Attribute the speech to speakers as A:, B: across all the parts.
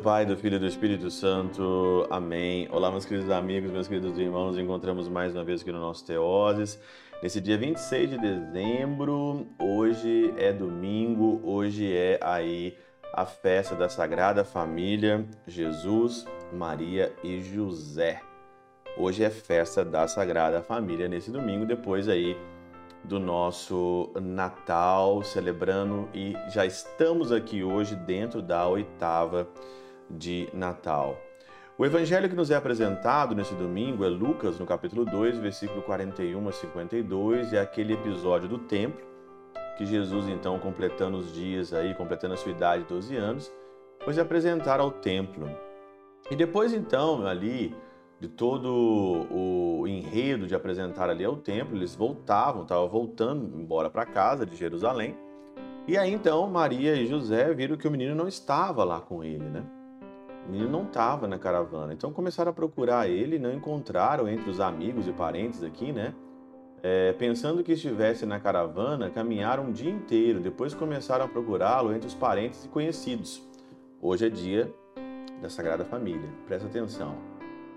A: Pai, do Filho e do Espírito Santo. Amém. Olá, meus queridos amigos, meus queridos irmãos. Encontramos mais uma vez aqui no nosso Teoses. Nesse dia 26 de dezembro, hoje é domingo, hoje é aí a festa da Sagrada Família, Jesus, Maria e José. Hoje é festa da Sagrada Família nesse domingo, depois aí do nosso Natal, celebrando e já estamos aqui hoje dentro da oitava de Natal. O evangelho que nos é apresentado nesse domingo é Lucas, no capítulo 2, versículo 41 a 52, é aquele episódio do templo que Jesus, então, completando os dias aí, completando a sua idade de 12 anos, foi se apresentar ao templo. E depois, então, ali, de todo o enredo de apresentar ali ao templo, eles voltavam, estavam voltando embora para casa de Jerusalém. E aí então Maria e José viram que o menino não estava lá com ele, né? Menino não estava na caravana. Então começaram a procurar ele, não encontraram entre os amigos e parentes aqui, né? É, pensando que estivesse na caravana, caminharam um dia inteiro. Depois começaram a procurá-lo entre os parentes e conhecidos. Hoje é dia da Sagrada Família. Presta atenção.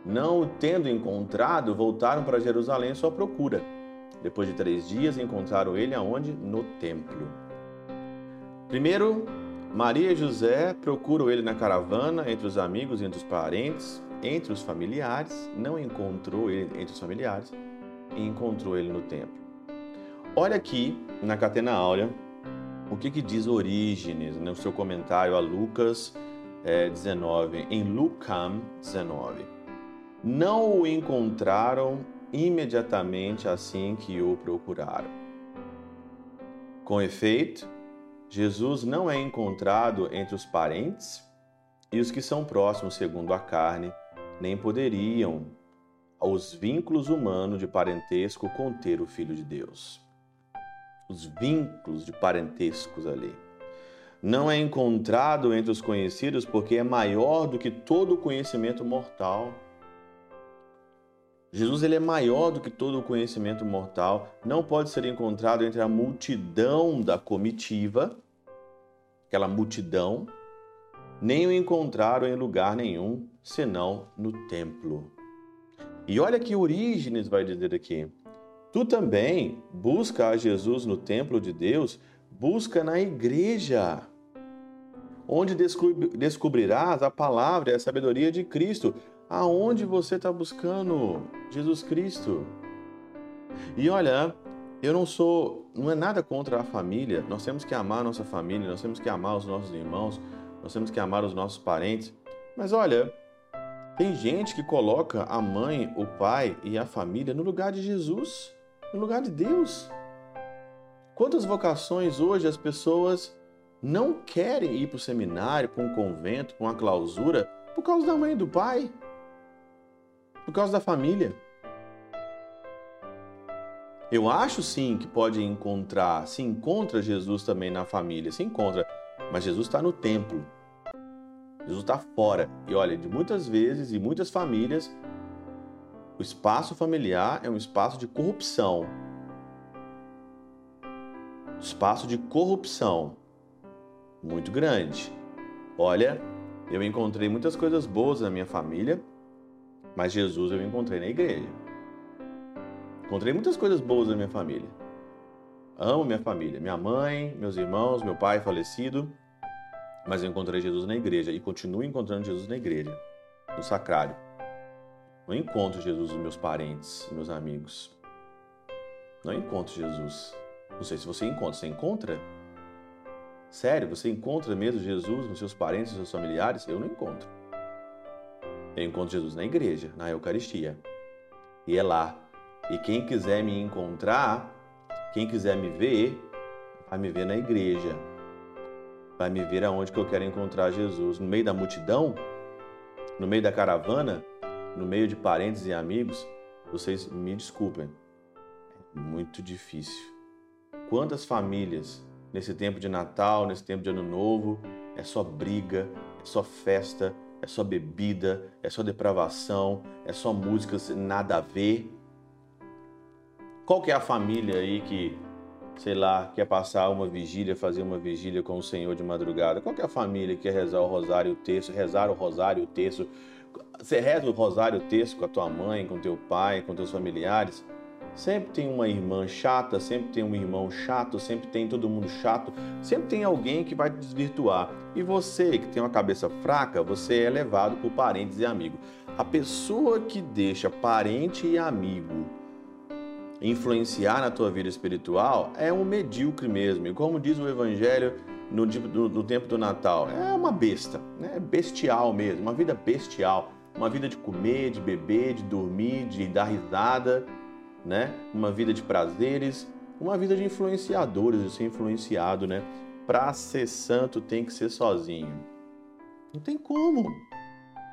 A: Não o tendo encontrado, voltaram para Jerusalém à sua procura. Depois de três dias, encontraram ele aonde? No templo. Primeiro, Maria e José procuram ele na caravana, entre os amigos, entre os parentes, entre os familiares. Não encontrou ele entre os familiares e encontrou ele no templo. Olha aqui na Catena Áurea o que, que diz Orígenes no seu comentário a Lucas é, 19, em Lucam 19 não o encontraram imediatamente assim que o procuraram. Com efeito, Jesus não é encontrado entre os parentes e os que são próximos segundo a carne, nem poderiam os vínculos humanos de parentesco conter o Filho de Deus. Os vínculos de parentescos ali. Não é encontrado entre os conhecidos porque é maior do que todo o conhecimento mortal Jesus ele é maior do que todo o conhecimento mortal, não pode ser encontrado entre a multidão da comitiva, aquela multidão, nem o encontraram em lugar nenhum, senão no templo. E olha que Orígenes vai dizer aqui: tu também busca a Jesus no templo de Deus, busca na igreja, onde descobrirás a palavra e a sabedoria de Cristo aonde você está buscando Jesus Cristo. E olha, eu não sou, não é nada contra a família. Nós temos que amar a nossa família, nós temos que amar os nossos irmãos, nós temos que amar os nossos parentes. Mas olha, tem gente que coloca a mãe, o pai e a família no lugar de Jesus, no lugar de Deus. Quantas vocações hoje as pessoas não querem ir para o seminário, para um convento, para uma clausura, por causa da mãe e do pai? por causa da família. Eu acho sim que pode encontrar, se encontra Jesus também na família, se encontra, mas Jesus está no templo. Jesus está fora. E olha, de muitas vezes e muitas famílias, o espaço familiar é um espaço de corrupção. Espaço de corrupção muito grande. Olha, eu encontrei muitas coisas boas na minha família, mas Jesus eu encontrei na igreja. Encontrei muitas coisas boas na minha família. Amo minha família, minha mãe, meus irmãos, meu pai falecido. Mas eu encontrei Jesus na igreja e continuo encontrando Jesus na igreja, no sacrário. Não encontro Jesus nos meus parentes, meus amigos. Não encontro Jesus. Não sei se você encontra. Você encontra? Sério, você encontra mesmo Jesus nos seus parentes, nos seus familiares? Eu não encontro. Eu encontro Jesus na igreja, na Eucaristia. E é lá. E quem quiser me encontrar, quem quiser me ver, vai me ver na igreja. Vai me ver aonde que eu quero encontrar Jesus. No meio da multidão, no meio da caravana, no meio de parentes e amigos, vocês me desculpem. É muito difícil. Quantas famílias nesse tempo de Natal, nesse tempo de Ano Novo, é só briga, é só festa, é só bebida, é só depravação, é só músicas nada a ver. Qual que é a família aí que sei lá, quer passar uma vigília, fazer uma vigília com o Senhor de madrugada. Qual é a família que quer rezar o rosário e o terço, rezar o rosário e o terço? Você reza o rosário e o terço com a tua mãe, com teu pai, com teus familiares? Sempre tem uma irmã chata, sempre tem um irmão chato, sempre tem todo mundo chato, sempre tem alguém que vai te desvirtuar. E você que tem uma cabeça fraca, você é levado por parentes e amigos. A pessoa que deixa parente e amigo influenciar na tua vida espiritual é um medíocre mesmo. E como diz o Evangelho no, no, no tempo do Natal, é uma besta, né? bestial mesmo, uma vida bestial. Uma vida de comer, de beber, de dormir, de dar risada né? Uma vida de prazeres, uma vida de influenciadores, de ser influenciado, né? Para ser santo tem que ser sozinho. Não tem como.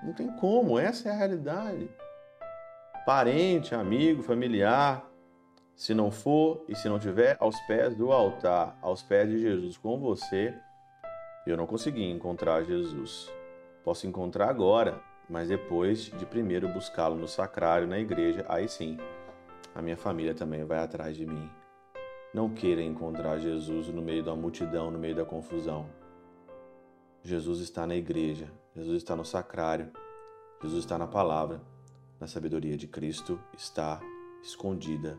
A: Não tem como, essa é a realidade. Parente, amigo, familiar, se não for e se não tiver aos pés do altar, aos pés de Jesus com você, eu não consegui encontrar Jesus. Posso encontrar agora, mas depois de primeiro buscá-lo no sacrário, na igreja, aí sim a minha família também vai atrás de mim. Não queira encontrar Jesus no meio da multidão, no meio da confusão. Jesus está na igreja, Jesus está no sacrário, Jesus está na palavra, na sabedoria de Cristo está escondida